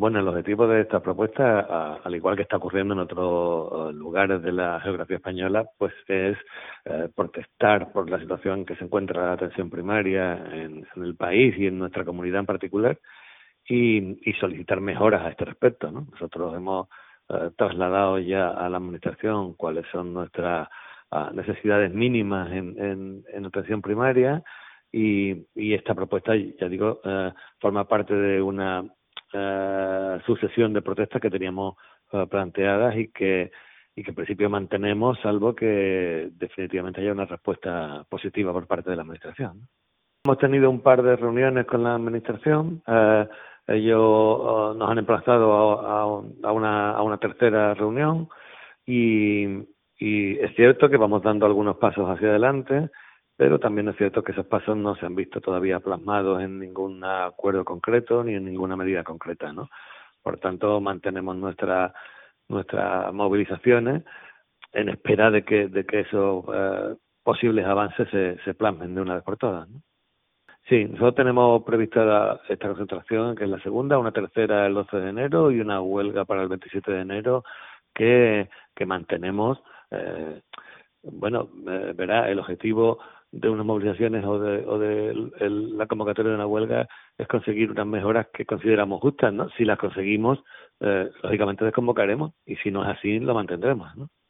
Bueno, el objetivo de esta propuesta, al igual que está ocurriendo en otros lugares de la geografía española, pues es eh, protestar por la situación que se encuentra la atención primaria en, el país y en nuestra comunidad en particular y, solicitar mejoras a este respecto. ¿no? Nosotros hemos eh, trasladado ya a la Administración cuáles son nuestras ah, necesidades mínimas en, en, atención primaria y, y, esta propuesta, ya digo, eh, forma parte de una eh, sucesión de protestas que teníamos eh, planteadas y que y que en principio mantenemos, salvo que definitivamente haya una respuesta positiva por parte de la Administración. Hemos tenido un par de reuniones con la Administración. Eh, ellos nos han emplazado a, a, una, a una tercera reunión y, y es cierto que vamos dando algunos pasos hacia adelante pero también es cierto que esos pasos no se han visto todavía plasmados en ningún acuerdo concreto ni en ninguna medida concreta, ¿no? Por tanto, mantenemos nuestra, nuestras movilizaciones en espera de que, de que esos eh, posibles avances se, se plasmen de una vez por todas, ¿no? Sí, nosotros tenemos prevista esta concentración, que es la segunda, una tercera el 12 de enero y una huelga para el 27 de enero que, que mantenemos. Eh, bueno, eh, verá, el objetivo de unas movilizaciones o de, o de la convocatoria de una huelga es conseguir unas mejoras que consideramos justas, ¿no? Si las conseguimos, eh, lógicamente desconvocaremos y si no es así, lo mantendremos, ¿no?